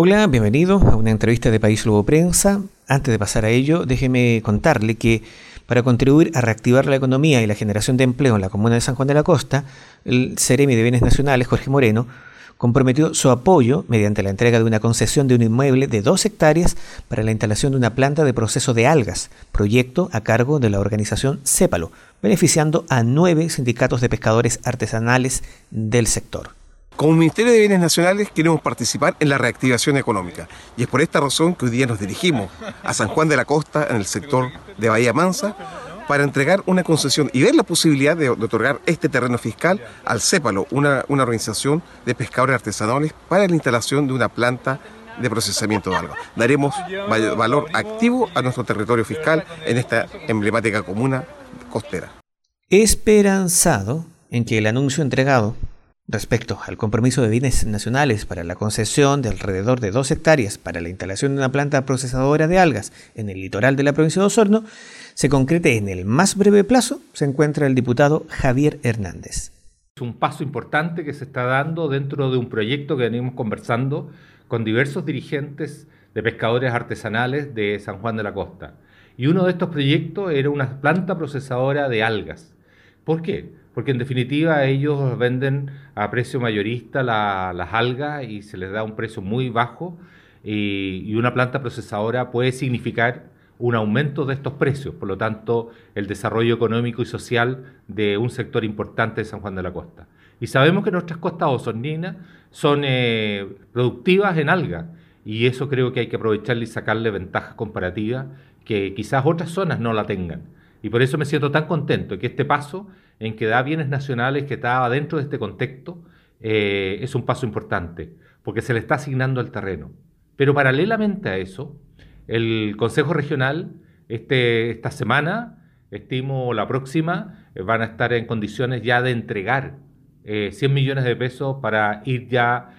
Hola, bienvenido a una entrevista de País Luego Prensa. Antes de pasar a ello, déjeme contarle que para contribuir a reactivar la economía y la generación de empleo en la comuna de San Juan de la Costa, el Ceremi de Bienes Nacionales, Jorge Moreno, comprometió su apoyo mediante la entrega de una concesión de un inmueble de dos hectáreas para la instalación de una planta de proceso de algas, proyecto a cargo de la organización Cépalo, beneficiando a nueve sindicatos de pescadores artesanales del sector. Como Ministerio de Bienes Nacionales queremos participar en la reactivación económica y es por esta razón que hoy día nos dirigimos a San Juan de la Costa en el sector de Bahía Mansa para entregar una concesión y ver la posibilidad de, otorgar este terreno fiscal al CEPALO, una, una organización de pescadores artesanales para la instalación de una planta de procesamiento de algas. Daremos valor activo a nuestro territorio fiscal en esta emblemática comuna costera. Esperanzado en que el anuncio entregado Respecto al compromiso de bienes nacionales para la concesión de alrededor de dos hectáreas para la instalación de una planta procesadora de algas en el litoral de la provincia de Osorno, se concrete en el más breve plazo, se encuentra el diputado Javier Hernández. Es un paso importante que se está dando dentro de un proyecto que venimos conversando con diversos dirigentes de pescadores artesanales de San Juan de la Costa. Y uno de estos proyectos era una planta procesadora de algas. ¿Por qué? porque en definitiva ellos venden a precio mayorista las algas y se les da un precio muy bajo y, una planta procesadora puede significar un aumento de estos precios, por lo tanto el desarrollo económico y social de un sector importante de San Juan de la Costa. Y sabemos que nuestras costas osorninas son eh, productivas en algas y eso creo que hay que aprovecharle y sacarle ventajas comparativas que quizás otras zonas no la tengan. Y por eso me siento tan contento que este paso en que da bienes nacionales que está dentro de este contexto, eh, es un paso importante, porque se le está asignando el terreno. Pero paralelamente a eso, el Consejo Regional este, esta semana, estimo la próxima, eh, van a estar en condiciones ya de entregar 100 eh, millones de pesos para ir ya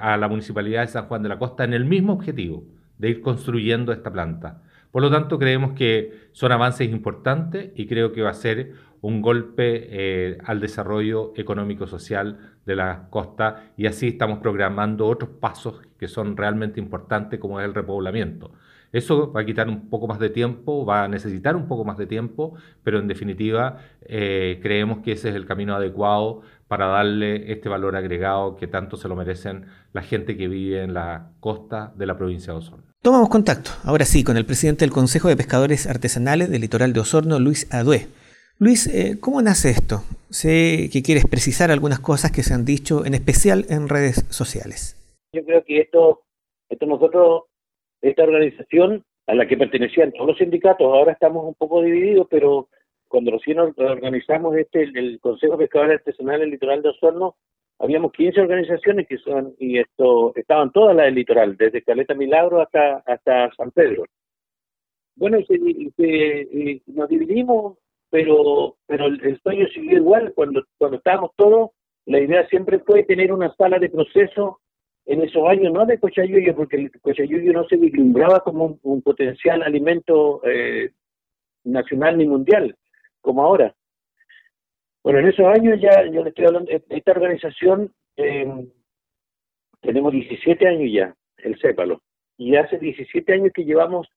a la Municipalidad de San Juan de la Costa en el mismo objetivo de ir construyendo esta planta. Por lo tanto, creemos que son avances importantes y creo que va a ser un golpe eh, al desarrollo económico-social de la costa y así estamos programando otros pasos que son realmente importantes como es el repoblamiento. Eso va a quitar un poco más de tiempo, va a necesitar un poco más de tiempo, pero en definitiva eh, creemos que ese es el camino adecuado para darle este valor agregado que tanto se lo merecen la gente que vive en la costa de la provincia de Osorno. Tomamos contacto, ahora sí, con el presidente del Consejo de Pescadores Artesanales del Litoral de Osorno, Luis Adué. Luis, eh, ¿cómo nace esto? Sé que quieres precisar algunas cosas que se han dicho, en especial en redes sociales. Yo creo que esto, esto nosotros, esta organización a la que pertenecían todos los sindicatos, ahora estamos un poco divididos, pero cuando recién organizamos este, el, Consejo Pescador Artesanal del Litoral de Osorno, habíamos 15 organizaciones que son, y esto, estaban todas las del litoral, desde Caleta Milagro hasta, hasta San Pedro. Bueno, y nos dividimos pero, pero el, sueño siguió igual cuando, cuando estábamos todos. La idea siempre fue tener una sala de proceso en esos años, no de Cochayuyo, porque el Cochayuyo no se vislumbraba como un, potencial alimento eh, nacional ni mundial, como ahora. Bueno, en esos años ya, yo le estoy hablando, esta organización, eh, tenemos 17 años ya, el CEPALO, y hace 17 años que llevamos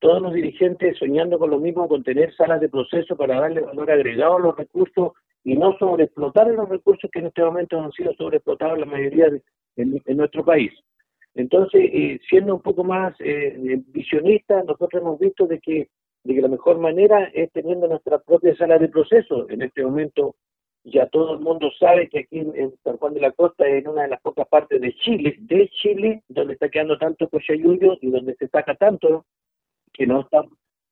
todos los dirigentes soñando con lo mismo, con tener salas de proceso para darle valor agregado a los recursos y no sobreexplotar los recursos que en este momento han sido sobreexplotados la mayoría de, en, nuestro país. Entonces, eh, siendo un poco más eh, visionistas, nosotros hemos visto de que, de que la mejor manera es teniendo nuestra propia sala de proceso. En este momento ya todo el mundo sabe que aquí en, San Juan de la Costa es una de las pocas partes de Chile, de Chile, donde está quedando tanto cochayuyo y donde se saca tanto que no eh,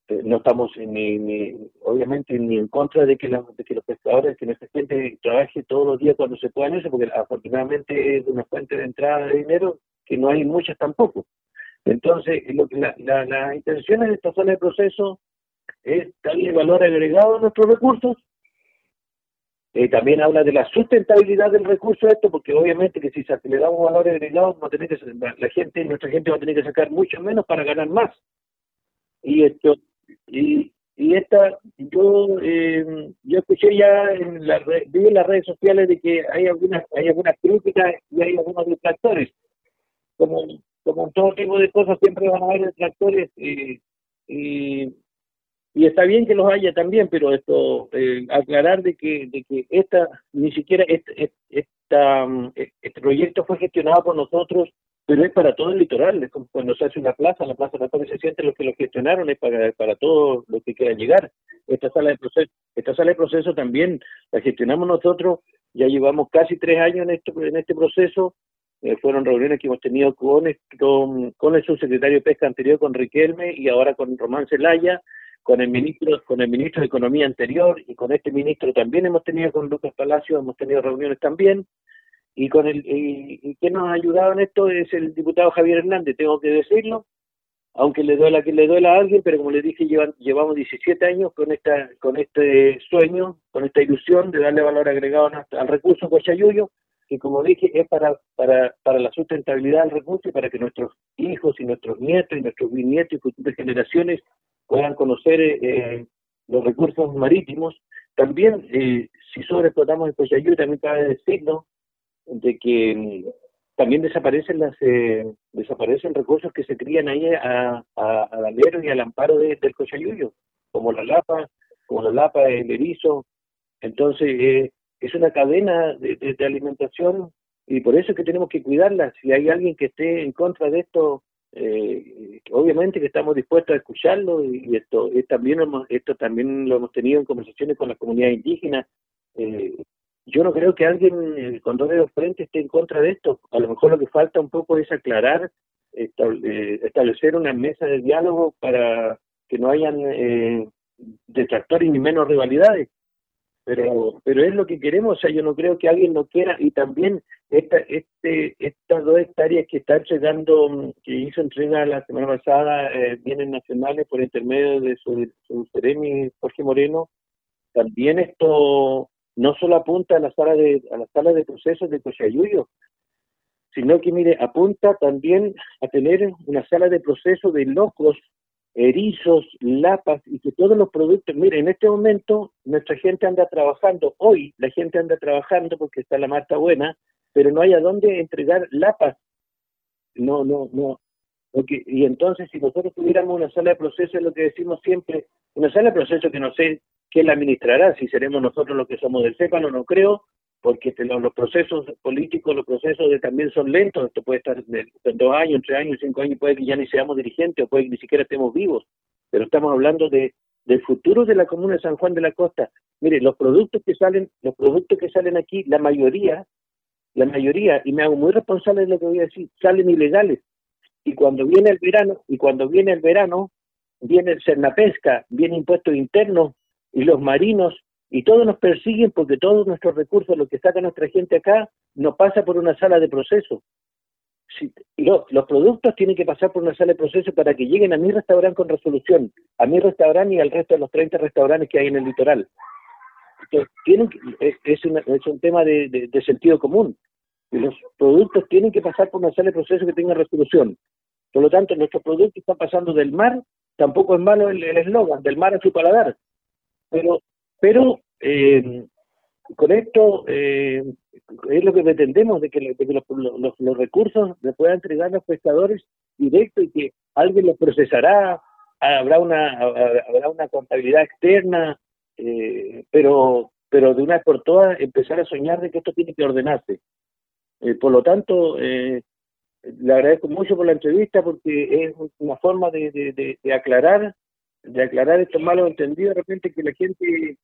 no estamos ni, ni, obviamente ni en contra de que, que los pescadores, que nuestra gente trabaje todos los días cuando se puedan eso, porque afortunadamente es una fuente de entrada de dinero que no hay muchas tampoco. Entonces, lo que la, la, las intenciones de esta zona de proceso es darle valor agregado a nuestros recursos. Eh, también habla de la sustentabilidad del recurso esto, porque obviamente que si le damos valor agregado, va a tener que, la gente, nuestra gente va a tener que sacar mucho menos para ganar más y esto y, y esta yo eh, yo escuché ya en la vi en las redes sociales de que hay algunas hay algunas críticas y hay algunos detractores. Como como todo tipo de cosas, siempre van a haber detractores y, y, está bien que los haya también, pero esto, eh, aclarar de que, de que esta, ni siquiera este, esta, este proyecto fue gestionado por nosotros, pero es para todo el litoral, es como cuando se hace una plaza, la plaza de se siente los que lo gestionaron, es para, para todos los que quieran llegar. Esta sala de proceso, esta sala de proceso también la gestionamos nosotros, ya llevamos casi tres años en, esto, en este proceso, eh, fueron reuniones que hemos tenido con, el subsecretario de Pesca anterior, con Riquelme, y ahora con Román Zelaya, con el ministro con el ministro de Economía anterior, y con este ministro también hemos tenido, con Lucas Palacio, hemos tenido reuniones también, y con el y, quien nos ha ayudado en esto es el diputado Javier Hernández, tengo que decirlo, aunque le duela que le duela a alguien, pero como les dije, llevan, llevamos 17 años con esta con este sueño, con esta ilusión de darle valor agregado al recurso Cochayuyo, que como dije es para, para, para la sustentabilidad del recurso y para que nuestros hijos y nuestros nietos y nuestros bisnietos y futuras generaciones puedan conocer eh, los recursos marítimos. También, eh, si sobreexplotamos el Cochayú, también cabe decirlo de que mm, también desaparecen las eh, desaparecen recursos que se crían ahí a, a, alero y al amparo del Cochayuyo, como la lapa, como la lapa, el erizo. Entonces, eh, es una cadena de, alimentación y por eso es que tenemos que cuidarla. Si hay alguien que esté en contra de esto, eh, obviamente que estamos dispuestos a escucharlo y, esto también esto también lo hemos tenido en conversaciones con las comunidades indígenas. Eh, yo no creo que alguien eh, con dos dedos frente esté en contra de esto. A lo mejor lo que falta un poco es aclarar, establecer una mesa de diálogo para que no hayan detractores ni menos rivalidades pero pero es lo que queremos, o sea, yo no creo que alguien no quiera, y también esta, este, estas dos hectáreas que está entregando, que hizo entrega la semana pasada, eh, bienes nacionales por intermedio de su, su Jorge Moreno, también esto no solo apunta a la sala de, a la sala de procesos de Cochayuyo, sino que mire, apunta también a tener una sala de procesos de locos erizos, lapas y que todos los productos, mire, en este momento nuestra gente anda trabajando, hoy la gente anda trabajando porque está la mata buena, pero no hay a dónde entregar lapas. No, no, no. Porque, y entonces si nosotros tuviéramos una sala de proceso, es lo que decimos siempre, una sala de proceso que no sé quién la administrará, si seremos nosotros los que somos del CEPAN o no creo, porque este, los, procesos políticos, los procesos de, también son lentos, esto puede estar en dos años, tres años, cinco años, puede que ya ni seamos dirigentes o puede que ni siquiera estemos vivos, pero estamos hablando de del futuro de la comuna de San Juan de la Costa. Mire, los productos que salen, los productos que salen aquí, la mayoría, la mayoría, y me hago muy responsable de lo que voy a decir, salen ilegales. Y cuando viene el verano, y cuando viene el verano, viene el pesca, viene impuestos internos, y los marinos y todos nos persiguen porque todos nuestros recursos, lo que saca nuestra gente acá, no pasa por una sala de proceso. Si, los, productos tienen que pasar por una sala de proceso para que lleguen a mi restaurante con resolución, a mi restaurante y al resto de los 30 restaurantes que hay en el litoral. Entonces, tienen, es, es un tema de, de, sentido común. Los productos tienen que pasar por una sala de proceso que tenga resolución. Por lo tanto, nuestros productos están pasando del mar, tampoco es malo el eslogan, del mar a su paladar. Pero pero eh, con esto eh, es lo que pretendemos, de que, los, recursos se puedan entregar a los pescadores directo y que alguien los procesará, habrá una, habrá una contabilidad externa, eh, pero, pero de una vez por todas empezar a soñar de que esto tiene que ordenarse. por lo tanto, le agradezco mucho por la entrevista porque es una forma de, aclarar de aclarar estos malos entendidos de repente que la gente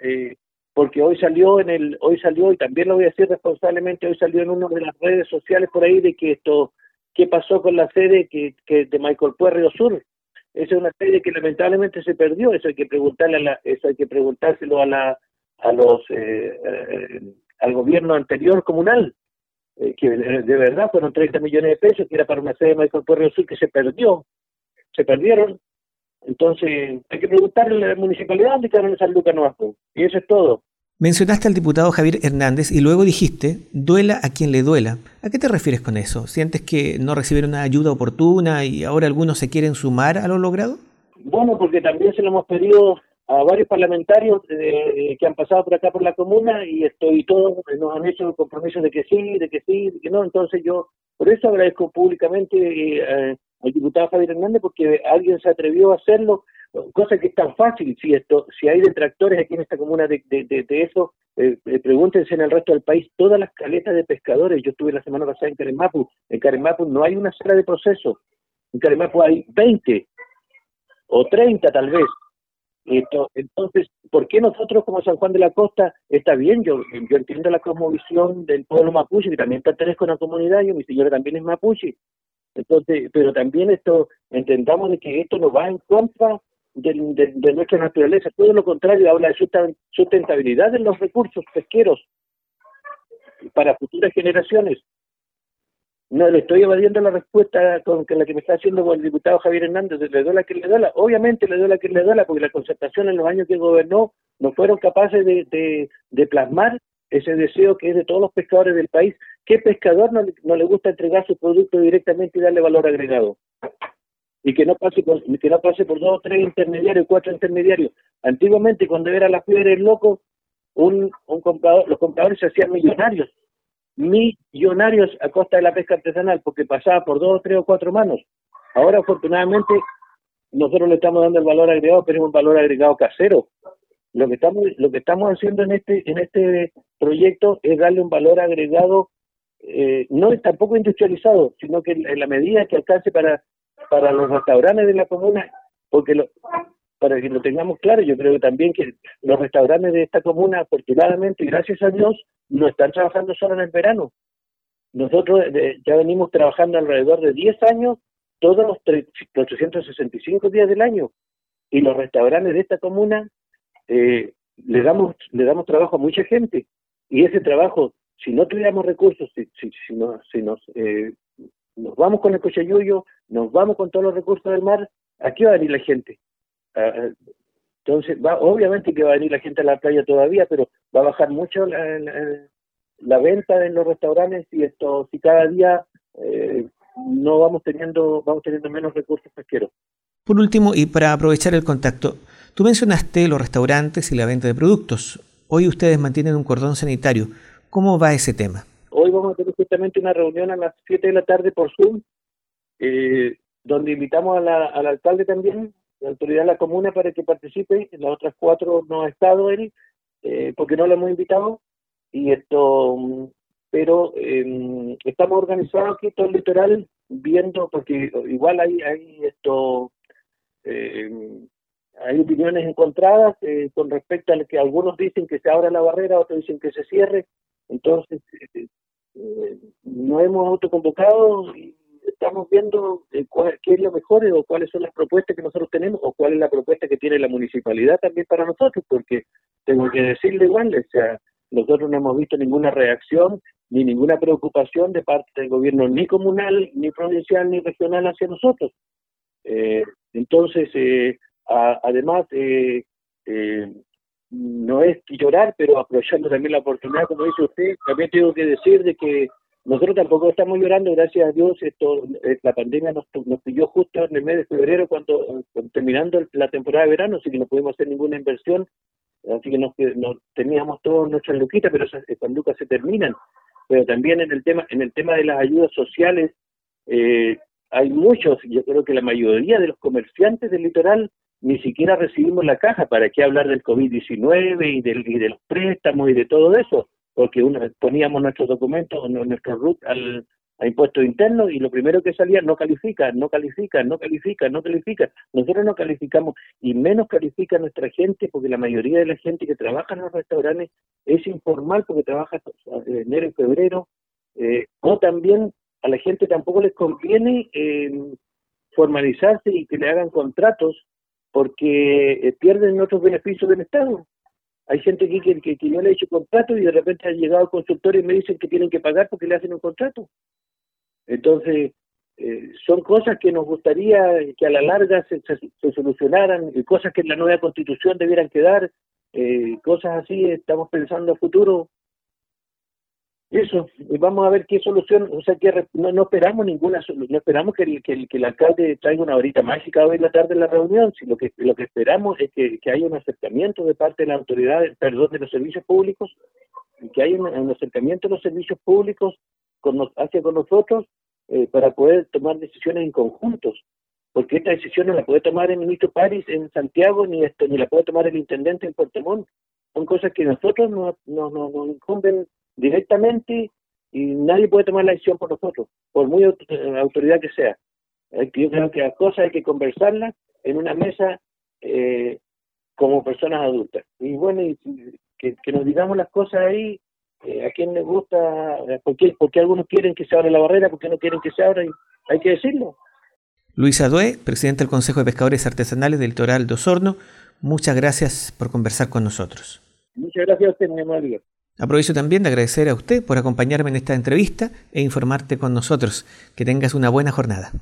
eh, porque hoy salió en el hoy salió y también lo voy a decir responsablemente hoy salió en una de las redes sociales por ahí de que esto qué pasó con la sede que, que de Michael Puerto Sur. Esa es una sede que lamentablemente se perdió eso hay que preguntarle a la, eso hay que preguntárselo a la a los eh, eh, al gobierno anterior comunal que de, verdad fueron 30 millones de pesos que era para una sede de Michael Puerto Sur que se perdió se perdieron entonces, hay que preguntarle a la municipalidad dónde quedaron esas lucas nuevas. Y eso es todo. Mencionaste al diputado Javier Hernández y luego dijiste, duela a quien le duela. ¿A qué te refieres con eso? ¿Sientes que no recibieron una ayuda oportuna y ahora algunos se quieren sumar a lo logrado? Bueno, porque también se lo hemos pedido a varios parlamentarios eh, que han pasado por acá por la comuna y estoy todos nos han hecho compromisos de que sí, de que sí, de que no. Entonces yo Por eso agradezco públicamente eh, al diputado Javier Hernández porque alguien se atrevió a hacerlo, cosa que es tan fácil. Si esto, si hay detractores aquí en esta comuna de, de, eso, eh, eh, pregúntense en el resto del país, todas las caletas de pescadores, yo estuve la semana pasada en Caremapu, en Caremapu no hay una sala de proceso, en Caremapu hay 20 o 30 tal vez, entonces, ¿por qué nosotros como San Juan de la Costa, está bien, yo, yo entiendo la cosmovisión del pueblo mapuche, que también pertenezco a una comunidad, yo mi señora también es mapuche, entonces, pero también esto, entendamos de que esto no va en contra de, de, nuestra naturaleza, todo lo contrario, habla de sustentabilidad de los recursos pesqueros para futuras generaciones. No le estoy evadiendo la respuesta con la que me está haciendo el diputado Javier Hernández. Le duela que le duela. Obviamente le duela que le duela porque la concertación en los años que gobernó no fueron capaces de, de, plasmar ese deseo que es de todos los pescadores del país. ¿Qué pescador no, no le gusta entregar su producto directamente y darle valor agregado? y que no pase por, que no pase por dos tres intermediarios, cuatro intermediarios. Antiguamente, cuando era la fiebre del loco, un, un comprador, los compradores se hacían millonarios millonarios a costa de la pesca artesanal porque pasaba por dos, tres o cuatro manos. Ahora, afortunadamente, nosotros le estamos dando el valor agregado, pero es un valor agregado casero. Lo que estamos, lo que estamos haciendo en este, en este proyecto es darle un valor agregado, eh, no tampoco industrializado, sino que en la medida que alcance para, para los restaurantes de la comuna, porque lo, para que lo tengamos claro, yo creo que también que los restaurantes de esta comuna, afortunadamente, gracias a Dios, no están trabajando solo en el verano. Nosotros ya venimos trabajando alrededor de 10 años, todos los 365 días del año. Y los restaurantes de esta comuna eh, le, damos, le damos trabajo a mucha gente. Y ese trabajo, si no tuviéramos recursos, si, si, si, si nos, eh, nos vamos con el cochayuyo, nos vamos con todos los recursos del mar, aquí va a venir la gente. Ah, ah, entonces, va, obviamente que va a venir la gente a la playa todavía, pero va a bajar mucho la, venta en los restaurantes y esto, si cada día eh, no vamos teniendo, vamos teniendo menos recursos pesqueros. Por último, y para aprovechar el contacto, tú mencionaste los restaurantes y la venta de productos. Hoy ustedes mantienen un cordón sanitario. ¿Cómo va ese tema? Hoy vamos a tener justamente una reunión a las 7 de la tarde por Zoom, eh, donde invitamos a la, al alcalde también la autoridad de la comuna para que participe, las otras cuatro no ha estado él, eh, porque no lo hemos invitado, y esto, pero em, estamos organizados aquí todo el litoral, viendo, porque igual hay, hay esto, em, hay opiniones encontradas eh, con respecto a lo que algunos dicen que se abra la barrera, otros dicen que se cierre, entonces eh, no hemos autoconvocado y estamos viendo eh, qué es lo mejor o cuáles son las propuestas que nosotros tenemos o cuál es la propuesta que tiene la municipalidad también para nosotros, porque tengo que decirle igual, o sea, nosotros no hemos visto ninguna reacción ni ninguna preocupación de parte del gobierno ni comunal, ni provincial, ni regional hacia nosotros. Eh, entonces, eh, además, no es llorar, pero aprovechando también la oportunidad, como dice usted, también tengo que decir de que nosotros tampoco estamos llorando, gracias a Dios, esto, eh, la pandemia nos, nos pilló justo en el mes de febrero, cuando, terminando la temporada de verano, así que no pudimos hacer ninguna inversión, así que nos, teníamos todos nuestras luquitas, pero esas, lucas se terminan. Pero también en el tema, en el tema de las ayudas sociales, eh, hay muchos, yo creo que la mayoría de los comerciantes del litoral ni siquiera recibimos la caja, ¿para qué hablar del COVID-19 y, y de los préstamos y de todo eso? Porque uno, poníamos nuestros documentos, nuestro RUT al, a impuestos internos y lo primero que salía no califica, no califica, no califica, no califica. Nosotros no calificamos y menos califica nuestra gente porque la mayoría de la gente que trabaja en los restaurantes es informal porque trabaja en enero y febrero. Eh, o también a la gente tampoco les conviene eh, formalizarse y que le hagan contratos porque eh, pierden otros beneficios del Estado. Hay gente aquí que, no le ha hecho contrato y de repente ha llegado al consultorio y me dicen que tienen que pagar porque le hacen un contrato. Entonces, eh, son cosas que nos gustaría que a la larga se, se, solucionaran, y cosas que en la nueva constitución debieran quedar, eh, cosas así, estamos pensando a futuro eso, vamos a ver qué solución, o sea, que no, esperamos ninguna solución, no esperamos que el, que, el, alcalde traiga una horita mágica hoy en la tarde en la reunión, sino que lo que esperamos es que, haya un acercamiento de parte de la autoridad, perdón, de los servicios públicos, que haya un, acercamiento de los servicios públicos con hacia con nosotros eh, para poder tomar decisiones en conjuntos, porque esta decisión no la puede tomar el ministro París en Santiago, ni, esto, ni la puede tomar el intendente en Puerto Montt. Son cosas que nosotros nos no, no, no incumben directamente y nadie puede tomar la decisión por nosotros, por muy autoridad que sea. Yo creo que las cosas hay que conversarlas en una mesa eh, como personas adultas. Y bueno, y, que, nos digamos las cosas ahí, eh, a quién le gusta, eh, por qué, porque algunos quieren que se abra la barrera, porque no quieren que se abra, y hay que decirlo. Luis Adué, presidente del Consejo de Pescadores Artesanales del Litoral de Osorno, muchas gracias por conversar con nosotros. Muchas gracias a usted, mi amable. Aprovecho también de agradecer a usted por acompañarme en esta entrevista e informarte con nosotros. Que tengas una buena jornada.